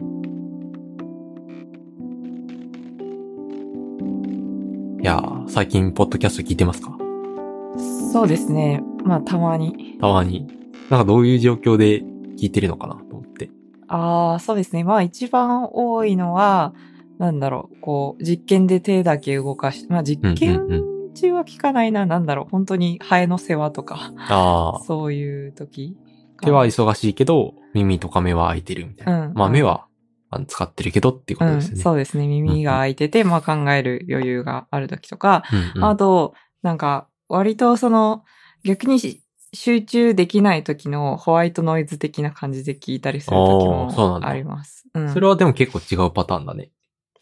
いやー、最近、ポッドキャスト聞いてますか？そうですね。まあ、たまに。たまに。なんかどういう状況で聞いてるのかな？と思って。ああ、そうですね。まあ、一番多いのは、なんだろう、こう、実験で手だけ動かし、まあ、実うん験うんうん中は聞かないな。なんだろう、本当にハエの世話とか、ああ、そういう時。手は忙しいけど、耳とか目は開いてるみたいな。うんまあ目はあの使ってるけどっていうことうん、ですよね。そうですね。耳が開いてて、まあ考える余裕がある時とか、うんうんあと、なんか、割とその、逆にし集中できない時のホワイトノイズ的な感じで聞いたりする時もあります。うんそれはでも結構違うパターンだね。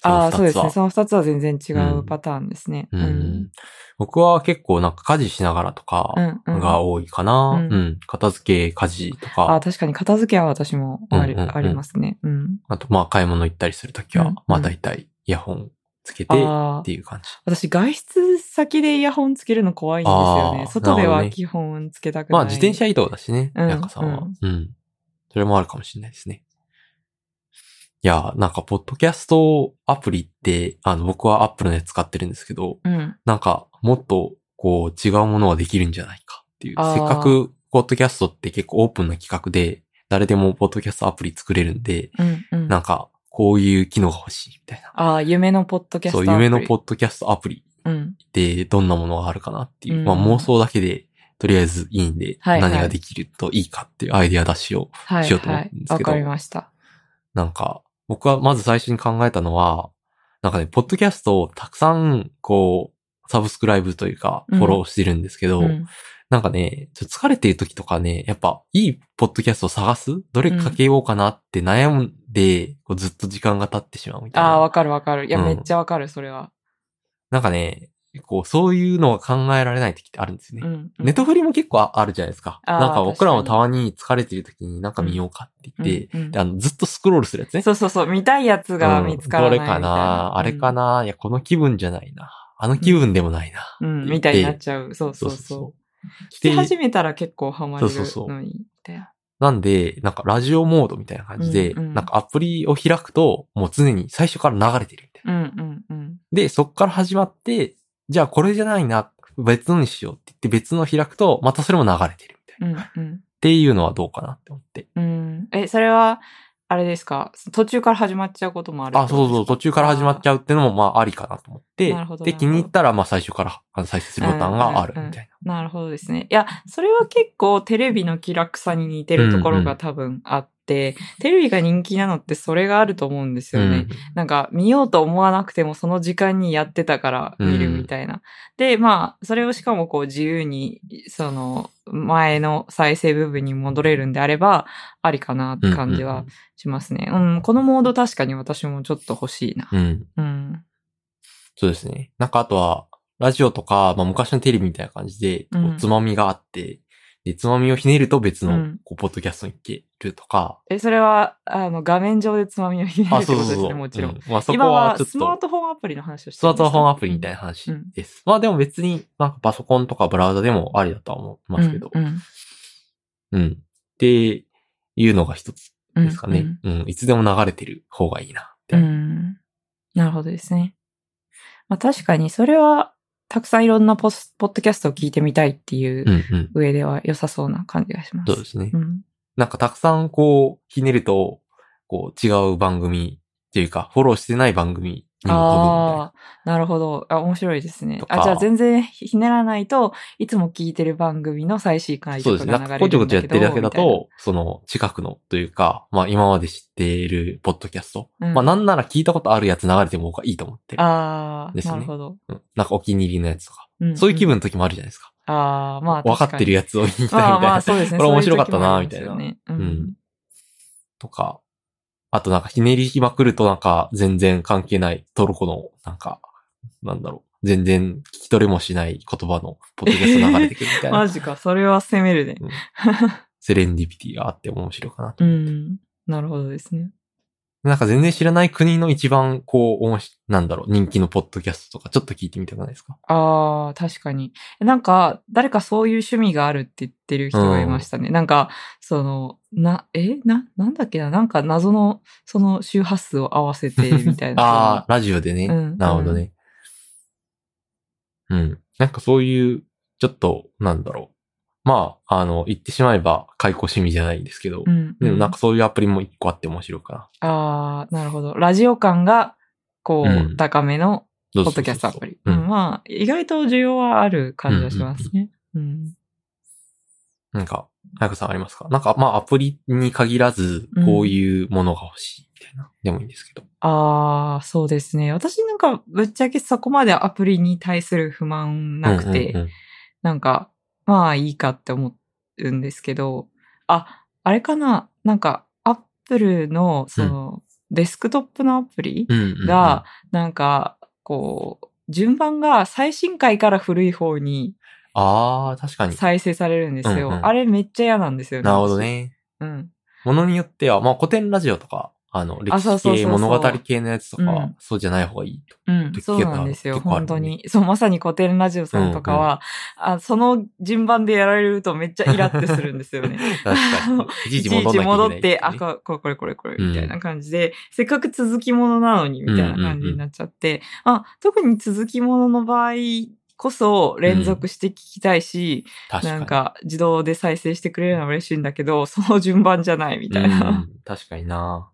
ああ、そうですね。そその二つは全然違ううんパターンですね。うん。僕は結構なんか家事しながらとかうんうんが多いかな。うんうん。片付け、家事とああ、か、確かに片付けは私もあり,、うんうんうんありますね。うん。あとまあ買い物行ったりするときはうんうん、まあ大体イヤホンつけてって、いう感じ。私外出先でイヤホンつけるの怖いんですよね。外では基本つけたくない。まあ自転車移動だしね、うんやかさんは。うん。それもあるかもしれないですね。いや、なんか、ポッドキャストアプリって、あの、僕はアップルのやつ使ってるんですけど、うん。なんか、もっと、こう、違うものができるんじゃないかっていう。せっかく、ポッドキャストって結構オープンな企画で、誰でもポッドキャストアプリ作れるんで、うん。うん。なんか、こういう機能が欲しいみたいな。ああ、夢のポッドキャストそう、アプリ。夢のポッドキャストアプリうん。でどんなものがあるかなっていう。うんまあ妄想だけで、とりあえずいいんで、はいはい何ができるといいかっていうアイデア出しをはい、しようと思はいうんですけどわかりました。なんか、僕はまず最初に考えたのは、なんかね、ポッドキャストをたくさん、こう、サブスクライブというか、うんフォローしてるんですけど、うん。なんかね、ちょっと疲れてる時とかね、やっぱ、いいポッドキャストを探す？どれかけようかなって悩んで、こうずっと時間が経ってしまうみたいな。ああ、わかるわかる。いや、うんめっちゃわかる、それは。なんかね、こう、そういうのが考えられない時ってあるんですよね。うん。ネットフリも結構ああるじゃないですか。なんか僕らもたまに疲れてる時になんか見ようかって言って、うんうんであのずっとスクロールするやつね。そうそうそう、見たいやつが見つからない。うんどれかなあれかなな、いや、この気分じゃないな。あの気分でもないな。うん、みたいになっちゃう。そうそうそう。聞きで始めたら結構ハマるそうそうそうのに、みたいな。なんで、なんかラジオモードみたいな感じで、うんうんなんかアプリを開くと、もう常に最初から流れてるみたいな。うんうんうん。で、そっから始まって、じゃあこれじゃないな、別のにしようって言って別の開くと、またそれも流れてるみたいな。っうんうん。ていうのはどうかなって思って。うん。え、それは、あれですか？途中から始まっちゃうこともあるあ、そうそう、途中から始まっちゃゃうっていうのも、まあ、ありかなと思ってなるほ、どで、気に入ったら、まあ、最初からあの再生するボタンがあるみたいな。なるほどですね。いや、それは結構テレビの気楽さに似てるところが多分あって、テレビが人気なのってそれがあると思うんですな。よね。うんなんか見ようと思わなくてもその時間にやってたから見るみたいな。で、まあ、それをしかもこう自由に、その前の再生部分に戻れるんであれば、ありかなって感じはしますね。うん、このモード確かに私もちょっと欲しいな。うん。うん。うん。そうですね。なんか、あとは、ラジオとか、まあ、昔のテレビみたいな感じで、つまみがあって、で、つまみをひねると別のうん、こう、ポッドキャストに行けるとか、え、それは、あの、画面上でつまみをひねるあ、ってことですね、そうそうそう。もちろん。うまあ、そこ今はちょっはスマーと、トフォンアプリの話をしてスマートフォンアプリみたいなな話です。まあ、でも別に、なんかパソコンとかブラウザでもありだとは思いますけど、うんうんうん。っていうのが一つうんですかね。うん、いつでも流れてる方がいいなうんなるほどですね。まあ確かにそれは、たくさんいろんなポスポッドキャストを聞いてみたいっていう。上では良さそうな感じがします。そうですね。うん。なんかたくさんこう、ひねると、こう、違う番組っていうか、フォローしてない番組。ああ、なるほど。あ、面白いですねと。かあ、じゃあ全然ひねらないといつも聞いてる番組の最新回そうですね。とかがなん流れるんだけど。かこちょこちょやってるだけだと、その、近くのというか、まあ今まで知っているポッドキャスト。うんまあなんなら聞いたことあるやつ流れても僕はいいと思ってる。ああ、ねなるほど。うんなんかお気に入りのやつとか。んそういう気分の時もあるじゃないですか。ああ、まあ分かってるややつを言いたいみたいまあまなあ。そうですね。こ れ面白かったなそういう時もありますよねうんとか。あとなんかひねりまくるとなんか全然関係ないトルコのなんか、なんだろう。全然聞き取れもしない言葉のポッドキャスト流れてくるみたいな。マジか。それは攻めるね。セレンディピティがあって面白いかなと。うん。なるほどですね。なんか全然知らない国の一番こう、おもし、なんだろう、人気のポッドキャストとかちょっと聞いてみたくないですか？ああ、確かに。なんか、誰かそういう趣味があるって言ってる人がいましたね。なんか、その、な、えな、なんだっけな？なんか謎の、その周波数を合わせて、みたいな。ああ、ラジオでね。うんなるほどね。うん。なんかそういう、ちょっと、なんだろう。まあ、あの、言ってしまえば、解雇趣味じゃないんですけど、うん。でもなんかそういうアプリも一個あって面白いかな。ああ、なるほど。ラジオ感が、こう、うん高めの、ポポッドキャストアプリ。ううんん、まあ、意外と需要はある感じがしますね。うん。なんか、早くさんありますか？なんか、まあ、アプリに限らずうん、こういうものが欲しいみたいな。でもいいんですけど。ああ、そうですね。私なんか、ぶっちゃけそこまでアプリに対する不満なくて、うんうんうんなんか、まあいいかって思うんですけど、あ、あれかな？なんか、アップルの、その、デスクトップのアプリうんうんうんが、なんか、こう、順番が最新回から古い方にああ、確かに。再生されるんですよ。うんうんあれめっちゃ嫌なんですよね。なるほどね。私。うん。ものによっては、まあ古典ラジオとか、あの、歴史系、物語系のやつとかは、うんそうじゃない方がいいと。うん、時そうなんですよ。ね本当に。そう、まさに古典ラジオさんとかは、あ、その順番でやられるとめっちゃイラってするんですよね。確かに。いち戻んなきゃいけない戻って、あ、ねここれこれこれこれ、うんみたいな感じで、せっかく続きものなのに、みたいな感じになっちゃって、あ、特に続きものの場合こそ連続して聞きたいし、確かに。なんか自動で再生してくれるのは嬉しいんだけど、その順番じゃないみたいな。うん確かにな。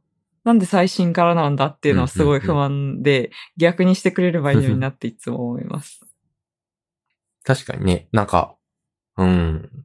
なんで最新からなんだっていうのはすごい不安で、逆にしてくれればいいのになっていつも思います。確かにね、なんか、うん。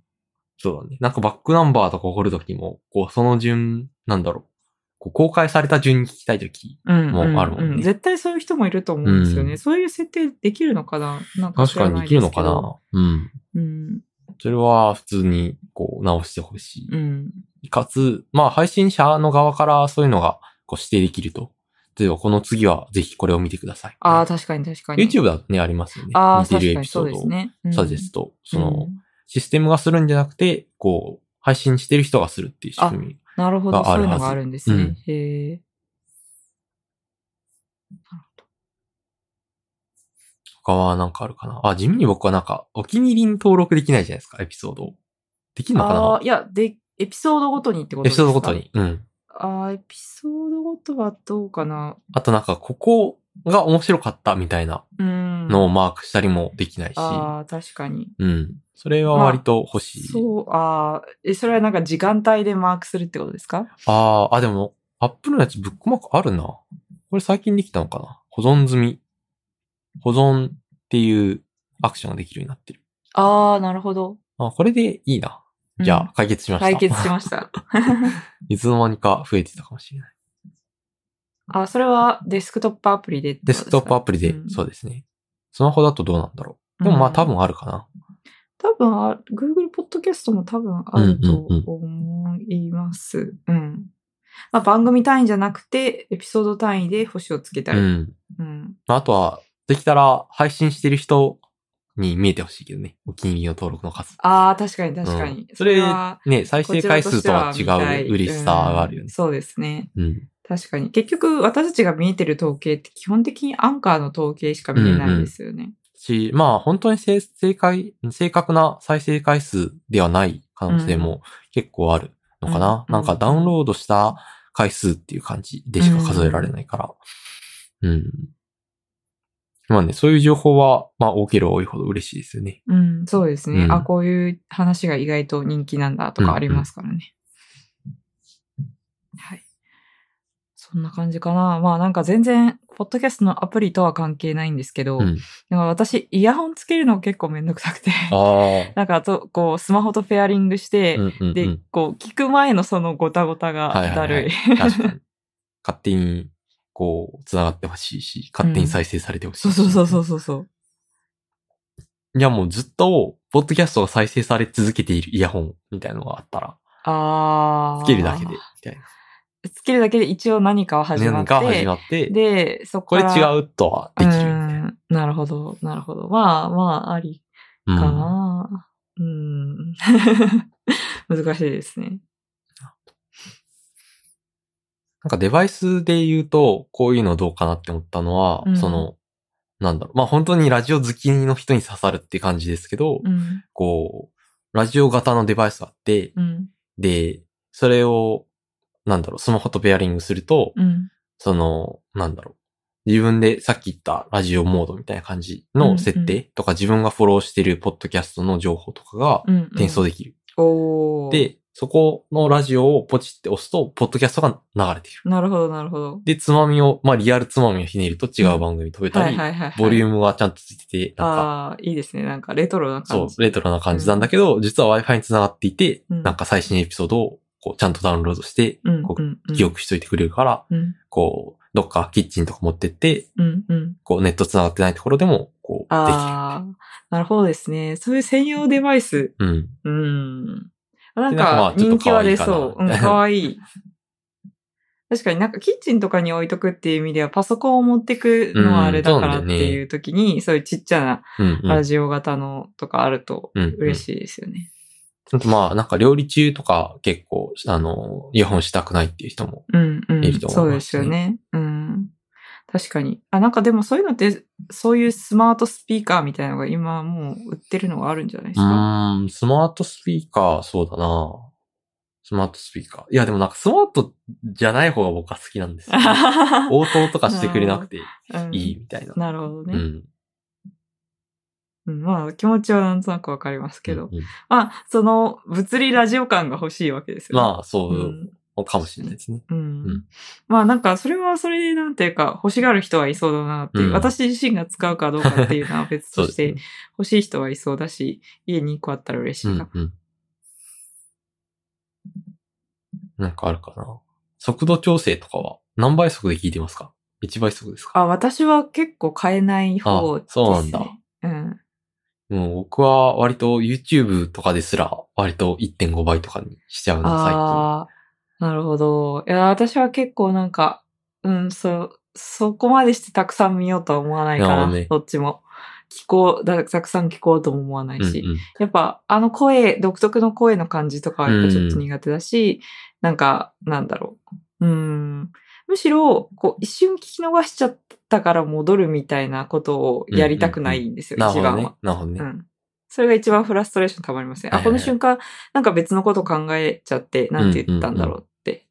そうだね。なんかバックナンバーとか掘るときも、こう、その順、なんだろう。こう公開された順に聞きたいとき。うん。もうあるもんねう絶対そういう人もいると思うんですよね。うんそういう設定できるのかな？なんか知確からにできるのかな？うん。うん。それは普通に、こう、直してほしうん。い。かつ、まあ、配信者の側からそういうのが、こう、指定できると。例えば、この次はぜひこれを見てください。ああ、確かに確かに。YouTube だとね、ありますよね。ああ、似てるエ確かにピソードをそうですね。うんサジェスト。その、うんシステムがするんじゃなくて、こう、配信してる人がするっていう仕組み。なるほど、そういうのがあるんですね。うんへえ。他はなんかあるかな？あ、地味に僕はなんか、お気に入りに登録できないじゃないですか、エピソードを。できるのかあな？あ、いや、で、エピソードごとにってことエですか？ピソードごとに。うん。ああ、エピソードごとはどうかな？あとなんか、ここが面白かったみたいなうん。のをマークしたりもできないし。ああ、確かに。うん。それは割と欲しい。そう、ああ、え、それはなんか時間帯でマークするってことですか？ああ、あ、でも、アップルのやつブックマークあるな。これ最近できたのかな？保存済み。保存っていうアクションができるようになってる。ああ、なるほど。あ、これでいいな。じゃあ、解決しました。解決しました。いつの間にか増えてたかもしれない。あ、それはデスクトップアプリでデスクトップアプリで、うんそうですね。スマホだとどうなんだろう。でもまあうん多分あるかな。多分あ、Google ポッドキャストも多分あると思います。うん。まあ、番組単位じゃなくて、エピソード単位で星をつけたり。うん。うん。まああとは、できたら配信してる人に見えてほしいけどね。お気に入りの登録の数。ああ、確かに確かに。うんそれはね、再生回数とは違う嬉しさがあるよね。うんそうですね。うん。確かに。結局、私たちが見えてる統計って基本的にアンカーの統計しか見れないんですよね。し、まあ本当に正正解、正確な再生回数ではない可能性も結構あるのかな。うんなんかダウンロードした回数っていう感じでしか数えられないから。うん。まあね、そういう情報は、まあ多ければ多いほど嬉しいですよね。うん、そうですね。うんあ、こういう話が意外と人気なんだとかありますからね。はい。そんな感じかな。まあなんか全然、ポッドキャストのアプリとは関係ないんですけど、うん。なんか私、イヤホンつけるの結構めんどくさくて。なんかあと、こう、スマホとペアリングして、うんうんうんで、こう、聞く前のそのごたごたがはいはいはいだるい。勝手に、こう、繋がってほしいし、勝手に再生されてほしいし、そうそうそうそうそう。いやもうずっと、ポッドキャストが再生され続けているイヤホンみたいなのがあったら、あー。つけるだけで、みたいな。つけるだけで一応何かは始まって。何か始まって、で、そここれ。違うとはできるな。うんなるほど、なるほど。まあまあ、ありうんかな。うん。難しいですね。なんかデバイスで言うと、こういうのどうかなって思ったのは、うんその、なんだろう。まあ本当にラジオ好きの人に刺さるって感じですけど、うん。こう、ラジオ型のデバイスがあって、うん。で、それを、なんだろう、スマホとペアリングすると、うん。その、なんだろう。自分でさっき言ったラジオモードみたいな感じの設定とか、自分がフォローしてるポッドキャストの情報とかがうん、うん。転送できる。おー。で、そこのラジオをポチって押すと、ポッドキャストが流れてくる。なるほど、なるほど。で、つまみを、まあリアルつまみをひねると違う番組飛べたはいり、はいはい、はい。ボリューム。ムがちゃんとついてて、なんか、ああ、いいですね。なんかレトロなそう感じ。、レトロな感じなんだけど、実は Wi-Fi に繋がっていて、うんなんか最新エピソードをこうちゃんとダウンロードして、うん。こう記憶しといてくれるから、うん。こう、どっかキッチンとか持ってって、うん。うん。こうネット繋がってないところでも、こう、できああ、なるほどですね。そういう専用デバイス。る。うん。うん。なんか人気は出そう。うん、かわいい。確かになんかキッチンとかに置いとくっていう意味ではパソコンを持ってくのはあれだからっていう時に、そういうちっちゃな。ラジオ型のとかあるとうん。嬉しいですよね。あとまあ、なんか料理中とか結構、あの、イヤホンしたくないっていう人も。うんうんいいと思いますねそうですよね。うん。確かに。あ、なんかでもそういうのって、そういうスマートスピーカーみたいなのが今もう売ってるのがあるんじゃないですうか。ーん、スマートスピーカー、そうだなスマートスピーカー。いや、でもなんかスマートじゃない方が僕は好きなんですよ、ね。応答とかしてくれなくてうんいいみたいな。なるほどね。うん。うん、まあ気持ちはなんとなくわかりますけど。うんうんまあ、その物理ラジオ感が欲しいわけですよね。まあ、そうう、ん。かもしれないですね。うん。うんまあなんかそれはそれでなんていうか欲しがる人はいそうだなっていう、うん私自身が使うかどうかっていうのは別として。欲しい人はいそうだし、家に1個あったら嬉しいな。うんうん。なんかあるかな。速度調整とかは何倍速で聞いてますか ?1 倍速ですか？あ、私は結構変えない方です、ね。あそうなんだ。うん。もう僕は割と YouTube とかですら割と1.5倍とかにしちゃうな、最近。なるほど。いや、私は結構なんか、うん、そう、そこまでしてたくさん見ようとは思わないかな。なるほどねどっちも。聞こうだ、たくさん聞こうとも思わないし。うんうんやっぱ、あの声、独特の声の感じとかはやっぱちょっと苦手だし、なんか、なんだろう。うん。むしろ、こう、一瞬聞き逃しちゃったから戻るみたいなことをやりたくないんですよ、なるほどね一番は。。なるほどね。うん。それが一番フラストレーションたまりません。あ、この瞬間、なんか別のこと考えちゃって、なんて言ったんだろうって。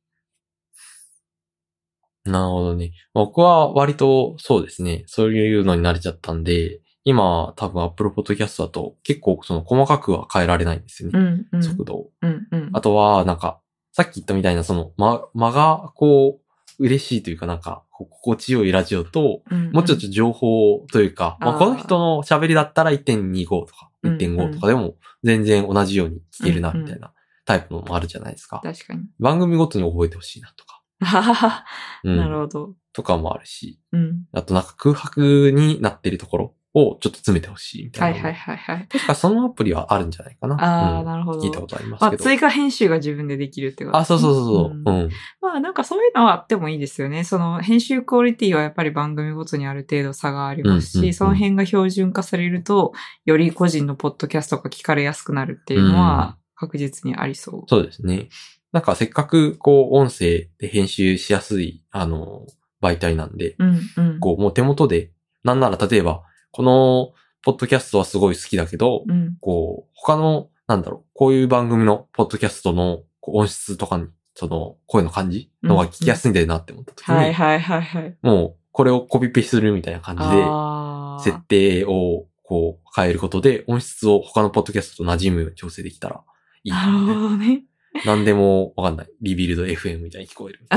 なるほどね。僕は割とそうですね。そういうのに慣れちゃったんで、今多分 Apple Podcast だと結構その細かくは変えられないんですよね。うん、うん。速度を。うん、うん。あとは、なんか、さっき言ったみたいなその間、間がこう、嬉しいというかなんか、心地よいラジオと、うん、もうちょっと情報というか、まあ、この人の喋りだったら1.25とかうん1.5とかでも全然同じように聞けるなみたいなタイプのもあるじゃないですか。確かに。番組ごとに覚えてほしいなとか。はははうんなるほど。とかもあるし、うん。あとなんか空白になってるところをちょっと詰めてほしいみたな。はいいはいはいはい。確かそのアプリはあるんじゃないかな。ああ、うんなるほど。聞いたことありますまあ、けど。追加編集が自分でできるってことあ、そうそうそうそう。んうん。まあなんかそういうのはあってもいいですよね。その編集クオリティはやっぱり番組ごとにある程度差がありますし、うんうんうんその辺が標準化されると、より個人のポッドキャストが聞かれやすくなるっていうのは確実にありそう。そうですね。なんかせっかくこう音声で編集しやすい、あの、媒体なんで、うんうん。こうもう手元で、なんなら例えば、このポッドキャストはすごい好きだけど、うん。こう、他の、なんだろう、こういう番組のポッドキャストの音質とかに、その声の感じのが聞きやすいんだよなって思った時に、はいはいはいはい。もうこれをコピペするみたいな感じで、設定をこう変えることで音質を他のポッドキャストと馴染むように調整できたらいいなるほどね。なんでもわかんない。リビルド FM みたいに聞こえる っ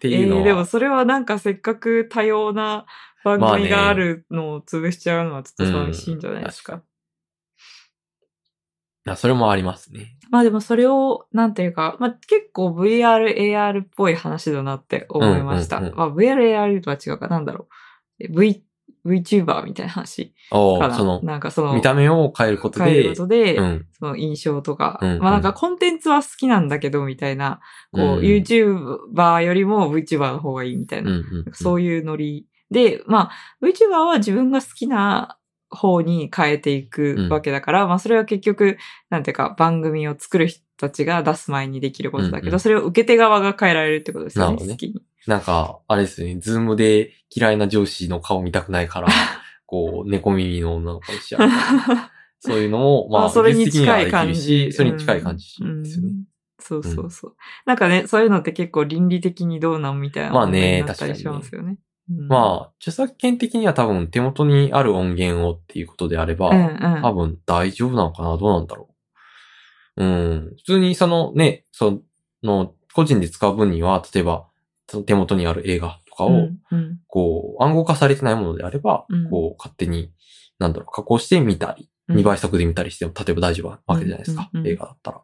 ていうのは、えー、でもそれはなんかせっかく多様な番組があるのを潰しちゃうのはちょっと寂しいんじゃないですか。あそれもありますね。まあでもそれを、なんていうか、まあ結構 VR、AR っぽい話だなって思いました。うんうんうんまあ VR、AR とは違うか、なんだろう。V、VTuber みたいな話かな。なんかその、見た目を変えることで変えるこ、とで、うん。その印象とか、うんうんまあなんかコンテンツは好きなんだけど、みたいな、こう、うん YouTuber よりも VTuber の方がいいみたいな、うんうんうんそういうノリで、まあ VTuber は自分が好きな方に変えていくわけだから、まあそれは結局、なんていうか番組を作る人たちが出す前にできることだけど、うんうんそれを受け手側が変えられるってことですよね、なるほどね。なんか、あれですね、ズームで嫌いな上司の顔見たくないから、こう、猫耳の女の子にしちゃう。そういうのも、まあ、まあ、それに近い感じ。しそれに近い感じうんですよね。うんそうそうそう。なんかね、そういうのって結構倫理的にどうなんみたいなまあね問題になったりしますよね。うんまあ、著作権的には多分手元にある音源をっていうことであれば、うんうん。多分大丈夫なのかな？どうなんだろう？うん。普通にそのね、その、個人で使う分には、例えば、その手元にある映画とかを、うんうんこう、暗号化されてないものであれば、うんこう、勝手に、なんだろう、加工して見たり、うん2倍速で見たりしても、例えば大丈夫なわけじゃないですか、うんうんうん映画だったら。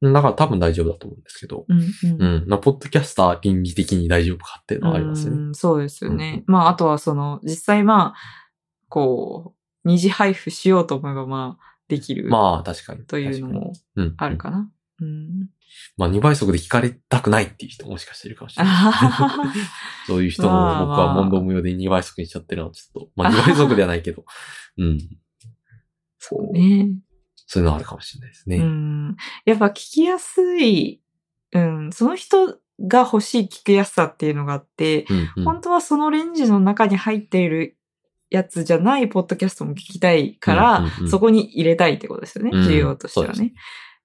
だから多分大丈夫だと思うんですけど、うんうんうん。まあ、ポッドキャスター倫理的に大丈夫かっていうのはありますよね。うんそうですよね。まあ、あとはその、実際まあ、こう、二次配布しようと思えばまあ、できるまあ、確かに。というのも。あるかな。うん。まあ、2倍速で聞かれたくないっていう人ももしかしているかもしれない。あ そういう人もまあ僕は問答無用で2倍速にしちゃってるのはちょっと、まあ2倍速ではないけど、うん。そう。ねそういうのはあるかもしれないですね。うん。やっぱ聞きやすい、うん、その人が欲しい聞きやすさっていうのがあって、うんうん本当はそのレンジの中に入っているやつじゃないポッドキャストも聞きたいから、うんうんうんそこに入れたいってことですよね、うん需要としてはね。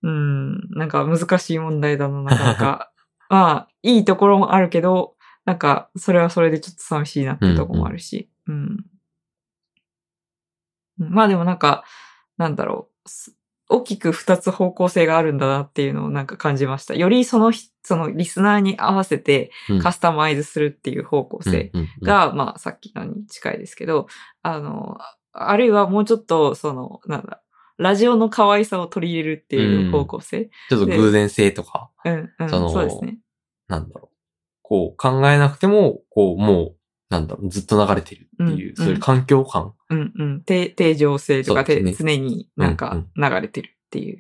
うん、なんか難しい問題だな、なかなか。まあ、いいところもあるけど、なんか、それはそれでちょっと寂しいなっていうところもあるし。うん。うんまあでもなんか、なんだろう。す大きく二つ方向性があるんだなっていうのをなんか感じました。よりそのひ、そのリスナーに合わせてうんカスタマイズするっていう方向性うんうんうんが、まあさっきのに近いですけど、あの、あるいはもうちょっと、その、なんだ、ラジオの可愛さを取り入れるっていう方向性。ちょっと偶然性とか、うん、うん、そのそうですね。なんだろう。こう考えなくても、こうもう、なんだろう、ずっと流れてるっていう、うんそういう環境感。うん、うん。定、定常性とか、ですて常になんかうん流れてるっていう。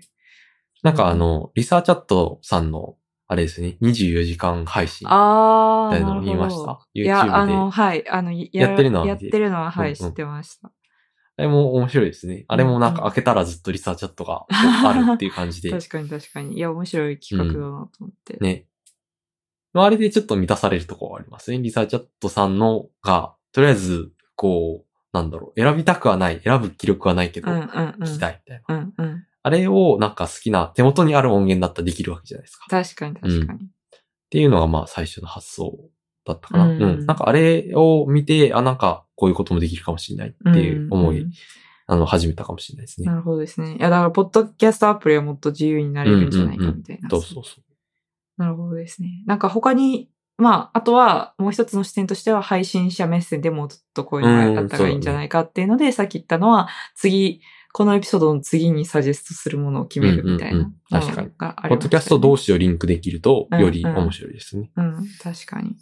なんかあの、リサーチャットさんの、あれですね、24時間配信。みたいなの見ました？いや、YouTube であの、はい。あの、ややってるのはやってるのは、はい、うんうん知ってました。あれも面白いですね。あれもなんかうんうん開けたらずっとリサーチャットがあるっていう感じで。確かに確かに。いや、面白い企画だなと思って。ね。まああれでちょっと満たされるところはありますね。リサーチャットさんのが、とりあえず、こう、なんだろう、選びたくはない、選ぶ気力はないけど、うんうんうん。聞きたいみたいな。うんうん。あれをなんか好きな、手元にある音源だったらできるわけじゃないですか。っ確かに確かに。ていうのがまあ最初の発想だったかな。ううんん。なんかあれを見て、あ、なんかこういうこともできるかもしれないっていう思い、んんあの、始めたかもしれないですね。なるほどですね。いや、だから、ポッドキャストアプリはもっと自由になれるんじゃないかみたいな。そうそうそう。なるほどですね。なんか他に、まあ、あとはもう一つの視点としては配信者目線でもっとこういうのがあった方がいいんじゃないかっていうので、さっき言ったのは、次、このエピソードの次にサジェストするものを決めるみたいうんうんなうん。確かに。ポッドキャスト同士をリンクできると、うんより面白いですね。うん、確かに。だ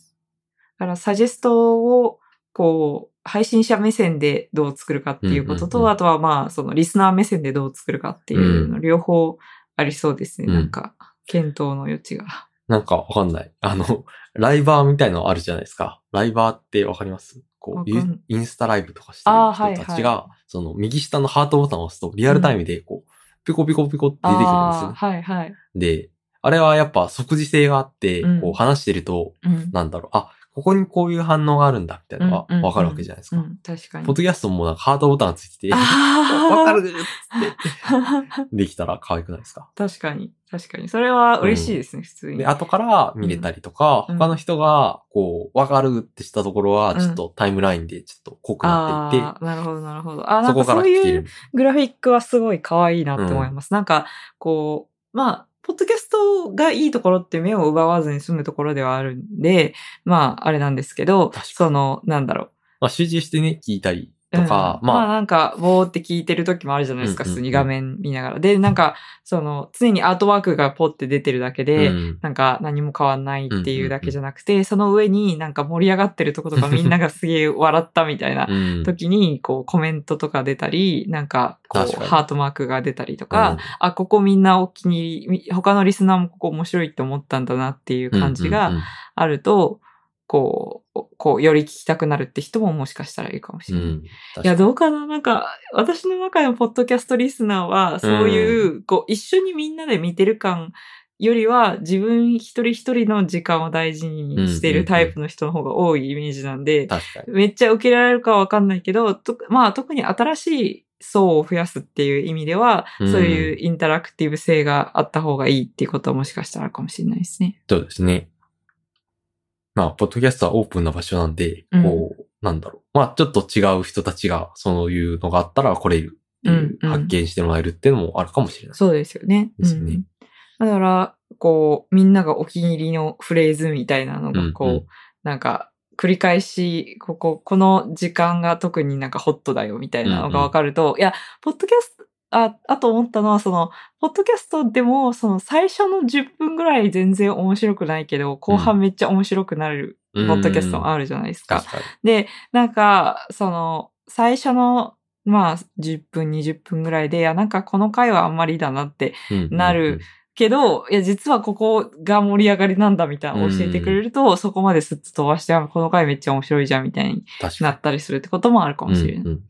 から、サジェストを、こう、配信者目線でどう作るかっていうことと、うんうんうん。あとはまあ、そのリスナー目線でどう作るかっていうの、両方ありそうですね。うんなんか、検討の余地が。なんかわかんない。あの、ライバーみたいのあるじゃないですか。ライバーってわかります？こう、インスタライブとかしてる人たちが、はその右下のハートボタンを押すと、リアルタイムでこう、ピコピコピコって出てくるんですよ。はいはい。で、あれはやっぱ即時性があって、うんこう話してると、うん。なんだろう、あ、ここにこういう反応があるんだ、みたいなのうんうんがわかるわけじゃないですか。うん、確かに。ポッドキャストもなんかハートボタンがついてて、わかるっつって できたら可愛くないですか？確かに。確かに。それは嬉しいですね、普通に。で、後から見れたりとか、うん他の人が、こう、わかるってしたところは、うんちょっとタイムラインでちょっと濃くなっていって、ああ、なるほど、なるほど。あ、なそんかこから聞けそういうる。グラフィックはすごい可愛いなって思います。なんか、こう、まあ、ポッドキャストがいいところって目を奪わずに済むところではあるんで、まあ、あれなんですけどその、なんだろう。まあ、集中してね、聞いたりとか、うん。まあ。まあ、なんか、ぼーって聞いてる時もあるじゃないですか、うんうんうん普通に画面見ながら。で、なんか、その、常にアートワークがポって出てるだけで、うん。なんか何も変わんないっていうだけじゃなくて、その上になんか盛り上がってるとことかみんながすげえ笑ったみたいなうん。時に、こうコメントとか出たり、なんかこうハートマークが出たりとか、あ、ここみんなお気に入り、他のリスナーもここ面白いって思ったんだなっていううん感じがうんうんうん。あると、こう、こう、より聞きたくなるって人ももしかしたらいるかもしれない。うんいや、どうかな？なんか、私の中のポッドキャストリスナーは、そういう、こう、一緒にみんなで見てる感よりは、自分一人一人の時間を大事にしてるタイプの人の方が多いイメージなんで、確かに。めっちゃ受けられるかはわかんないけど、とまあ、特に新しい層を増やすっていう意味では、うんそういうインタラクティブ性があった方がいいっていうことはもしかしたらあるかもしれないですね。そうですね。まあ、ポッドキャストはオープンな場所なんで、うんこう、なんだろう。まあ、ちょっと違う人たちがそういうのがあったら来れるっていう、うんうん発見してもらえるっていうのもあるかもしれない。そうですよね。ですよねうんだから、こう、みんながお気に入りのフレーズみたいなのが、こう、うんうんなんか、繰り返し、ここ、この時間が特になんかホットだよみたいなのがわかると、いや、ポッドキャスト、あ、あと思ったのは、その、ポッドキャストでも、その最初の10分ぐらい全然面白くないけど、後半めっちゃ面白くなる、うんポッドキャストもあるじゃないですか。で、なんか、その、最初の、まあ、10分、20分ぐらいで、いや、なんかこの回はあんまりだなってなる。けど、いや、実はここが盛り上がりなんだみたいな教えてくれると、そこまですっと飛ばして、あこの回めっちゃ面白いじゃんみたいに。なったりするってこともあるかもしれない。うんうん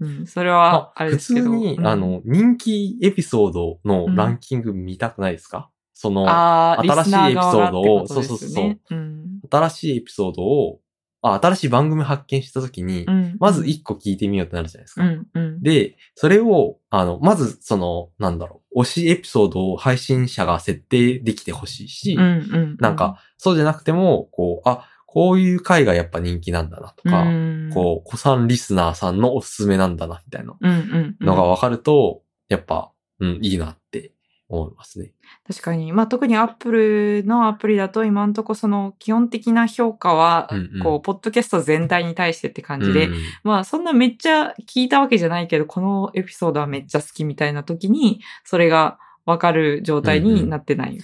うん、それは、あれ普ですけど。通に、うんあ、の、人気エピソードのランキング見たくないですか、その、あー新しいエピソードをねそうそうそううん。新しいエピソードを、あ、新しい番組発見したときに、うん。まず一個聞いてみようってなるじゃないですか。うん、うん。で、それを、あの、まず、その、なんだろう、推しエピソードを配信者が設定できてほしいし、うん、うん。なんか、そうじゃなくても、こう、あ、こういう回がやっぱ人気なんだなとか、うん、こう、子さんリスナーさんのおすすめなんだな、みたいなうん、うんうん。のが分かると、やっぱ、うん、いいなって思いますね。確かに。まあ特に Apple のアプリだと今んとこその基本的な評価はうんうん、こう、ポッドキャスト全体に対してって感じで、うんまあそんなめっちゃ聞いたわけじゃないけど、このエピソードはめっちゃ好きみたいな時に、それがわかる状態になってない。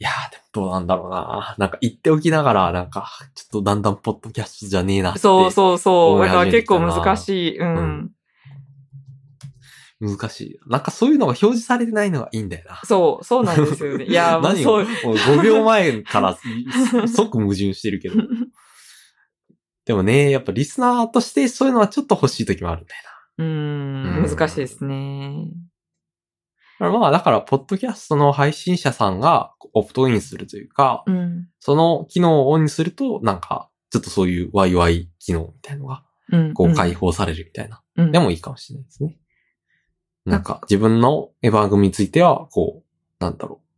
いやー、でもどうなんだろうな。なんか言っておきながら、なんか、ちょっとだんだんポッドキャストじゃねえなって。そうそうそう。だから結構難しい。うん。うん難しい。なんかそういうのが表示されてないのがいいんだよな。そう、そうなんですよね。いや、もうそう。もう5秒前から即矛盾してるけど。でもね、やっぱリスナーとしてそういうのはちょっと欲しい時もあるんだよううんん、難しいですね。な。まあ、だから、ポッドキャストの配信者さんがオプトインするというか、うん。その機能をオンにすると、なんか、ちょっとそういうワイワイ機能みたいなのが、うん。こう解放されるみたいな。うんでもいいかもしれないですね。なんか、自分の番組については、こう、なんだろう。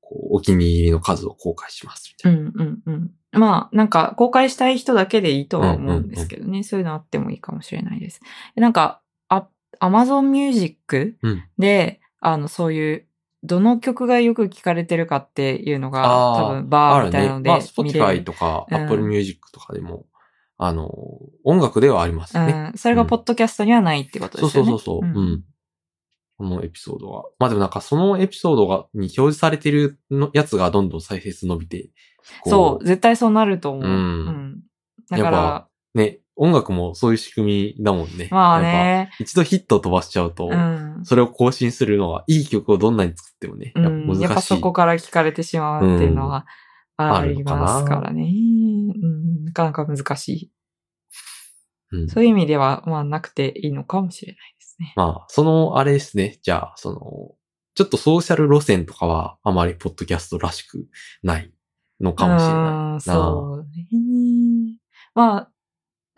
こう、お気に入りの数を公開しますみたいな。うんうんうん。まあ、なんか、公開したい人だけでいいとは思うんですけどね。そういうのあってもいいかもしれないです。なんか、あ、Amazon Music うんで、あの、そういう、どの曲がよく聞かれてるかっていうのが、多分、バーみたいなのでまあ、見れ Spotify る。とか、うん Apple Music とかでも、あの、音楽ではありますね。うん。それがポッドキャストにはないってことそうですよね。そうそうそう。うん。このエピソードが。まあでもなんかそのエピソードが、に表示されてるのやつがどんどん再生数伸びて、こそう、絶対そうなると思う。うんうん。だやっからぱ、ね、音楽もそういう仕組みだもんね。まあね、ぱ一度ヒットを飛ばしちゃうと、うん。それを更新するのは、いい曲をどんなに作ってもね、やっぱ難しい。うん、やっぱそこから聞かれてしまうっていうのはありますからね。うん、なかなか難しい。うんそういう意味では、まあなくていいのかもしれないですね。まあ、その、あれですね。じゃあ、その、ちょっとソーシャル路線とかは、あまりポッドキャストらしくないのかもしれない。うんそうね。まあ、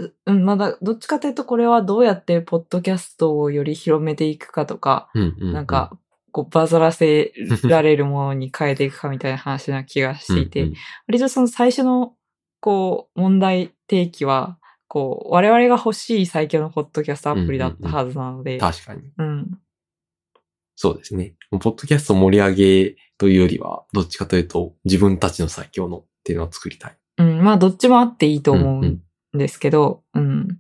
ううん、まだ、どっちかというとこれはどうやってポッドキャストをより広めていくかとか、うんうんうんなんか、こう、バズらせられるものに変えていくかみたいな話な気がしていて、うんうん割とその最初の、こう、問題提起は、こう、我々が欲しい最強のポッドキャストアプリだったはずなので、確かに。うん。そうですね。ポッドキャスト盛り上げというよりは、どっちかというと、自分たちの最強のっていうのを作りたい。うん。まあ、どっちもあっていいと思うんううんんですけど、うん。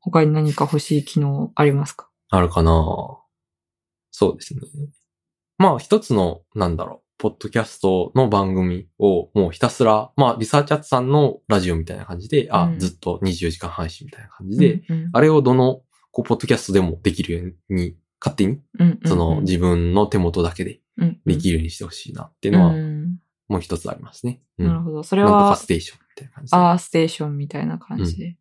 他に何か欲しい機能ありますか？あるかなそうですね。まあ、一つの、なんだろう、ポッドキャストの番組をもうひたすら、まあ、リサーチャットさんのラジオみたいな感じで、あ、うんずっと24時間配信みたいな感じで、うんあれをどの、こう、ポッドキャストでもできるように、勝手に、うんその、自分の手元だけでできるるようにしてほしいなっていうのは、うんもう一つありますね。うん。なるほど。それはなんとかス、テーションみたいな感じで。アーステーションみたいな感じで。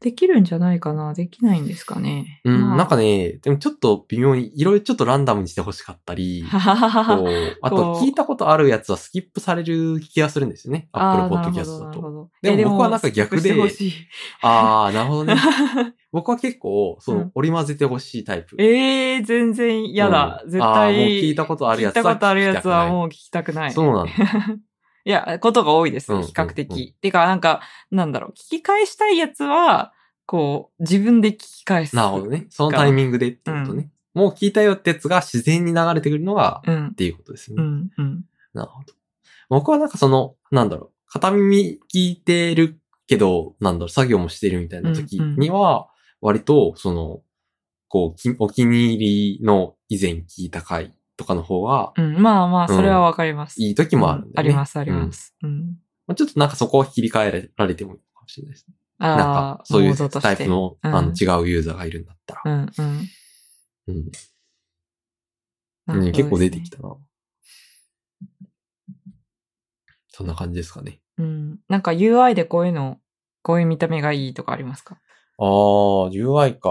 できるんじゃないかな？できないんですかね？うん、まあなんかね、でもちょっと微妙に、いろいろちょっとランダムにしてほしかったり、こう、あことう聞いたことあるやつはスキップされる気がするんですよね。あ Apple ーなるほ Podcast ど、だと。なるほど。でもえ僕はなんか逆でああ、なるほどね。僕は結構、そうのん、織り交ぜてほしいタイプ。ええー、全然嫌だ。絶うんあー対。もう聞いたことあるやつは聞いたことあるやつは聞きたくないもう聞きたくない。そうなんだ。いや、ことが多いです。うん比較的。うんうんてか、なんか、なんだろう。聞き返したいやつは、こう、自分で聞き返す。なるほどね。そのタイミングでってことね。もう聞いたよってやつが自然に流れてくるのが、うんっ。ていうことですね。うん。うん。なるほど。僕はなんかその、なんだろう、片耳聞いてるけど、なんだろう、作業もしてるみたいな時には、割と、その、こう、きお気に入りの以前聞いた回とかの方が、うん。まあまあ、それはわかります。いい時もあるんだよね。あります、あります。うん。まあちょっとなんかそこを切り替えられてもいいかもしれないですね。なんあか、あ、そういうタイプの、うんあの、違うユーザーがいるんだったら。うん、うん。うん。ねうん結構出てきたな。そんな感じですかね。うん。なんか UI でこういうの、こういう見た目がいいとかありますか？ああ、UI か。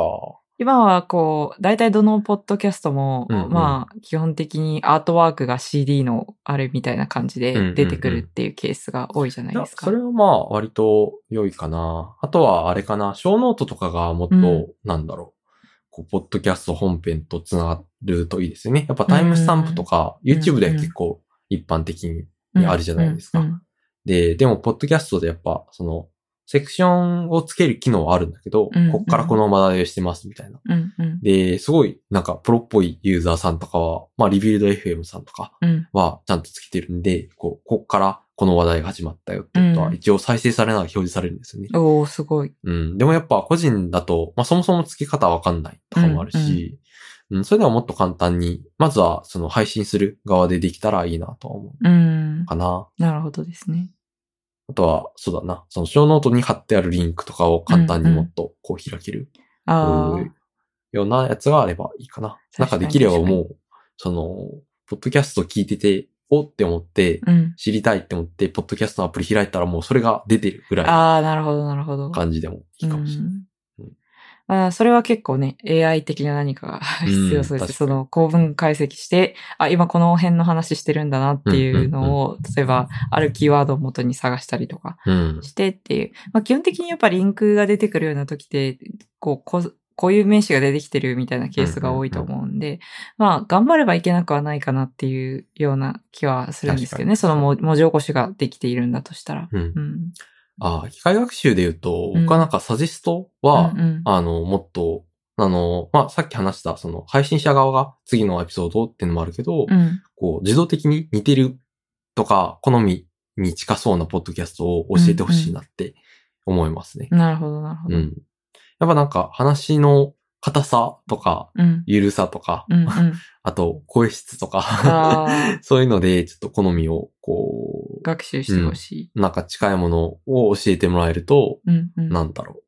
今はこう、大体どのポッドキャストも、うんうんまあ、基本的にアートワークが CD のあれみたいな感じうんうんうんで出てくるっていうケースが多いじゃないですか。それはまあ、割と良いかな。あとは、あれかな、ショーノートとかがもっと、うんなんだろう。こう、ポッドキャスト本編とつながるといいですよね。やっぱタイムスタンプとか、ん YouTube では結構一般的にあるじゃないですか。うんうんで、でも、ポッドキャストでやっぱ、その、セクションをつける機能はあるんだけど、うんうんこっからこの話題をしてますみたいな。うんうんで、すごい、なんか、プロっぽいユーザーさんとかは、まあ、 Rebuild FM さんとかうんは、ちゃんとつけてるんで、こう、こっからこの話題が始まったよってことは、うん一応再生されながら表示されるんですよね。おー、すごい。うん。でもやっぱ個人だと、まあ、そもそも付け方わかんないとかもあるし、うん、それではもっと簡単に、まずは、その配信する側でできたらいいなとは思うんう。かな。なるほどですね。あとは、そうだな。そのショーノートに貼ってあるリンクとかを簡単にもっとこう開ける、あうんようなやつがあればいいかな。なん確かできればもう、その、ポッドキャスト聞いてて、おって思って。知りたいって思って、ポッドキャストのアプリ開いたらもうそれが出てるぐらいのああ、なるほど、なるほど。感じでもいいかもしれない。うんうんあーそれは結構ね、AI 的な何かが必要そうです。その構文解析して、あ、今この辺の話してるんだなっていうのを、例えば、あるキーワードを元に探したりとかうん。してっていう。まあ、基本的にやっぱリンクが出てくるような時って、こう、ここういう名詞が出てきてるみたいなケースが多いと思うんで、まあ、頑張ればいけなくはないかなっていうような気はするんですけどね。その文文字起こしができているんだとしたら。うんう。ん。ああ、機械学習で言うと、うん僕はなんかサジェストは、うんうんあの、もっと、あの、まあ、さっき話した、その、配信者側が次のエピソードっていうのもあるけど、うん。こう、自動的に似てるとか、好みに近そうなポッドキャストを教えてほしいなって思いますね。なるほど、なるほど。うん。やっぱなんか、話の硬さとか、うん。ゆるさとか、うん。うん。あと、声質とか、そういうので、ちょっと好みを、こ学習してほしい。う、なんか近いものを教えてもらえると、うん。うん。なんだろう。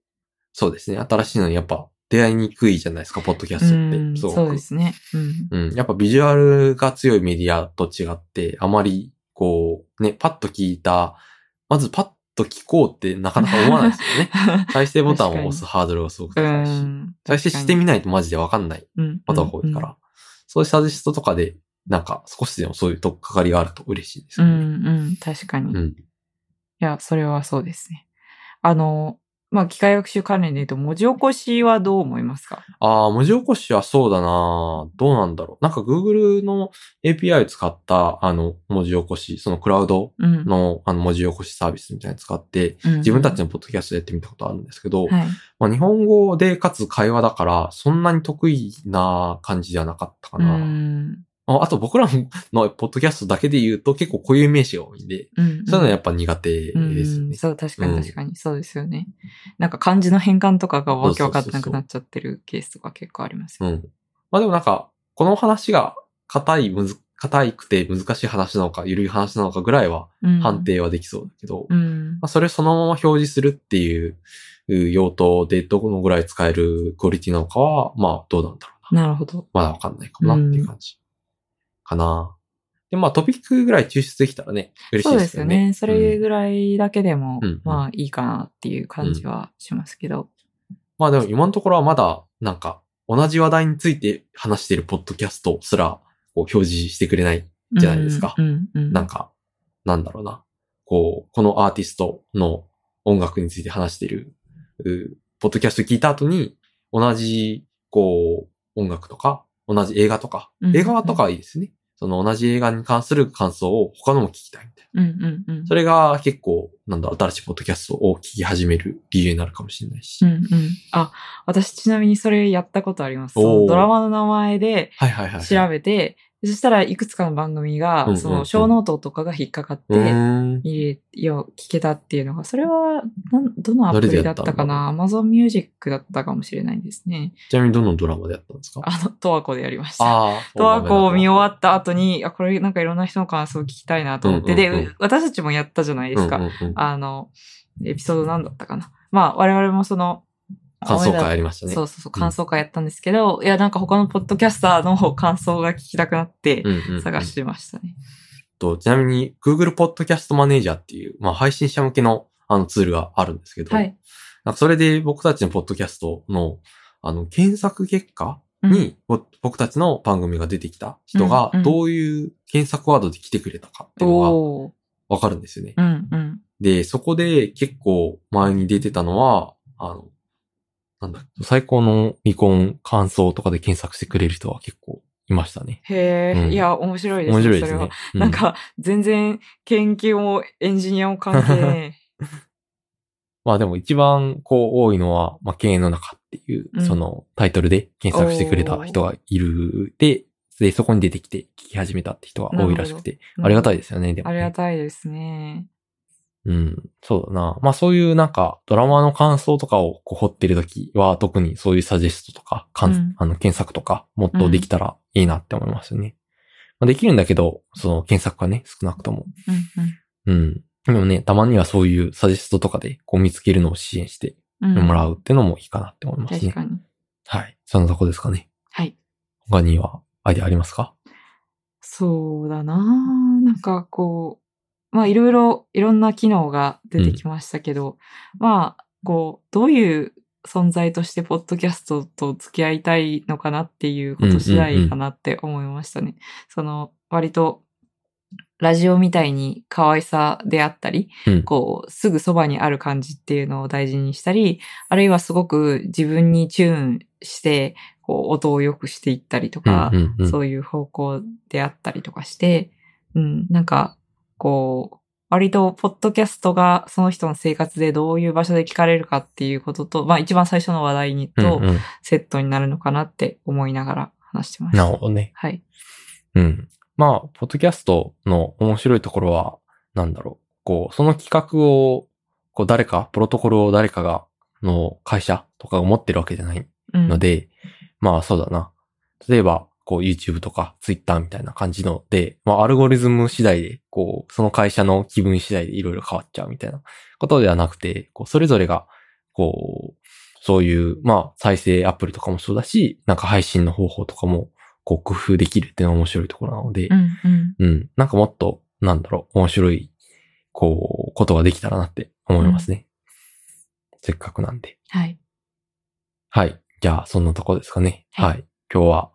そうですね。新しいのにやっぱ出会いにくいじゃないですか、ポッドキャストって。うそうですね。うん。うん。やっぱビジュアルが強いメディアと違って、あまり、こう、ね、パッと聞いた、まずパッと聞こうってなかなか思わないですよね。再生ボタンを押すハードルがすごくう高いし。ん。再生してみないとマジでわかんないうん。ことが多いから。そういうサジェストとかで、なんか少しでもそういうとっかかりがあると嬉しいですうん。よね。うん。うん。確かに。いうん。や、それはそうですね。あの、まあ、機械学習関連で言うと、文字起こしはどう思いますか？ああ、文字起こしはそうだなどうなんだろう。なんか Google の API を使った、あの、文字起こし、そのクラウドうん。の、あの、文字起こしサービスみたいなの使って、うん自分たちのポッドキャストでやってみたことあるんですけど、はい。まあ、日本語でかつ会話だから、そんなに得意な感じじゃなかったかうな。ん。ああと僕らのポッドキャストだけで言うと結構固有名詞が多いんで、うん。そういうのはやっぱ苦手ですよね。うんそう、確かにうん確かに。そうですよね。なんか漢字の変換とかがわけわかってなくなっちゃってるケースとか結構ありますよね。うん。まあでもなんか、この話が硬い、むず、硬くて難しい話なのか、緩い話なのかぐらいはうん判。定はできそうだけど、うんま。あ、それをそのまま表示するっていう用途でどのぐらい使えるクオリティなのかは、まあどうなんだろうな。なるほど。まだわかんないかもなっていう感じ。かな。で、まあトピックぐらい抽出できたらね、嬉しそでいうですよね。すよね。それぐらいだけでも、うんまあいいかなっていう感じはしますけど。まあでも今のところはまだ、なんか、同じ話題について話しているポッドキャストすら、こう表示してくれないじゃないですか。うんうんうん。なんか、なんだろうな。こう、このアーティストの音楽について話している、うポッドキャスト聞いた後に、同じ、こう、音楽とか、同じ映画とか、うん映画とかはいいですね。その同じ映画に関する感想を他のも聞きたいみたいな。うんうんうん。それが結構、なんだ新しいポッドキャストを聞き始める理由になるかもしれないし。うんうん。あ、私ちなみにそれやったことあります。ドラマの名前ではいはいはい。調べて、そしたらいくつかの番組が、うんうんうんそのショーノートとかが引っかかって。見れ、よ、聞けたっていうのが、それは、どのアプリだったやったんだろうかな ?Amazon Music だったかもしれないですね。ちなみにどのドラマでやったんですか？あの、とわ子でやりました。とわ子を見終わった後に、あ、これなんかいろんな人の感想を聞きたいなと思って、うんうんうんで、私たちもやったじゃないですか。うんうんうんあの、エピソード何だったかな？まあ、我々もその、感想会やりましたね。そうそうそう、感想会やったんですけど、いや、なんか他のポッドキャスターの感想が聞きたくなってうんうんうん探してましたね。と、ちなみに Google Podcast Manager っていう、まあ配信者向けのあのツールがあるんですけど、はい。なんかそれで僕たちのポッドキャストの、あの、検索結果うん僕たちの番組が出てきた人がうんうん、どういう検索ワードで来てくれたかっていうのが。わかるんですよね。うんうん。で、そこで結構前に出てたのは、あの、なんだ、最高の離婚感想とかで検索してくれる人は結構いましたね。へえ、うんいや、面白いですね。面白いですそれはね。うなん、か、全然、研究もエンジニアも関係ね まあでも一番こう多いのは、まあ経営の中っていう、うんそのタイトルで検索してくれた人がいる。で、で、そこに出てきて聞き始めたって人が多いらしくて、ありがたいですよね、でも、ね。ありがたいですね。うん。そうだな。まあそういうなんか、ドラマの感想とかをこう掘ってるときは、特にそういうサジェストとか、かんうんあの検索とか、もっとできたらいいなって思いますよね。まあ、できるんだけど、その検索がね、少なくとも。うんうん。でもね、たまにはそういうサジェストとかで、こう見つけるのを支援してうん。うんもらうっていうのもいいかなって思いますね。確かに。はい。そんなとこですかね。はい。他にはアイデアありますか？そうだななんかこう、まあいろいろ、いろんな機能が出てきましたけど、まあ、こう、どういう存在としてポッドキャストと付き合いたいのかなっていうこと次第かなって思いましたね。その、割と、ラジオみたいに可愛さであったり、うん。こう、すぐそばにある感じっていうのを大事にしたり、あるいはすごく自分にチューンして、こう、音を良くしていったりとか、うんうんうん。そういう方向であったりとかして、うん、なんか、こう、割と、ポッドキャストがその人の生活でどういう場所で聞かれるかっていうことと、まあ一番最初の話題にとうんうんセットになるのかなって思いながら話してました。なるほどね。はい。うん。まあ、ポッドキャストの面白いところは、なんだろう。こう、その企画を、こう、誰か、プロトコルを誰かが、の会社とかが持ってるわけじゃないうんので、まあ、そうだな。例えば、こう、YouTube とか Twitter みたいな感じので、まあ、アルゴリズム次第で、こう、その会社の気分次第でいろいろ変わっちゃうみたいなことではなくて、こう、それぞれが、こう、そういう、まあ、再生アプリとかもそうだし、なんか配信の方法とかも、こう、工夫できるっていうのが面白いところなので、うん、うん。うん。なんかもっと、なんだろう、面白い、こう、ことができたらなって思いますね。せっかくなんで。はい。はい。じゃあ、そんなとこですかね。はいはい。今日は、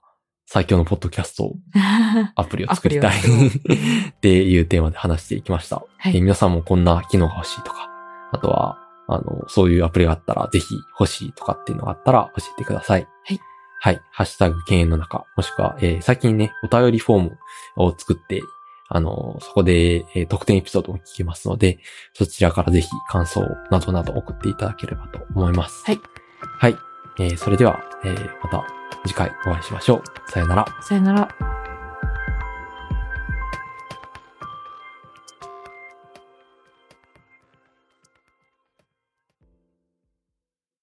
最強のポッドキャスト アプリを作りたいっていうテーマで話していきました。はいえー皆さんもこんな機能が欲しいとか、あとは、あの、そういうアプリがあったら、ぜひ欲しいとかっていうのがあったら教えてください。はい。はい。ハッシュタグ、犬猿の中、もしくは、えー最近ね、お便りフォームを作って、あの、そこで、えー特典エピソードも聞けますので、そちらからぜひ感想などなど送っていただければと思います。はい。はい。えーそれでは、えーまた次回お会いしましょう。さよなら。さよなら。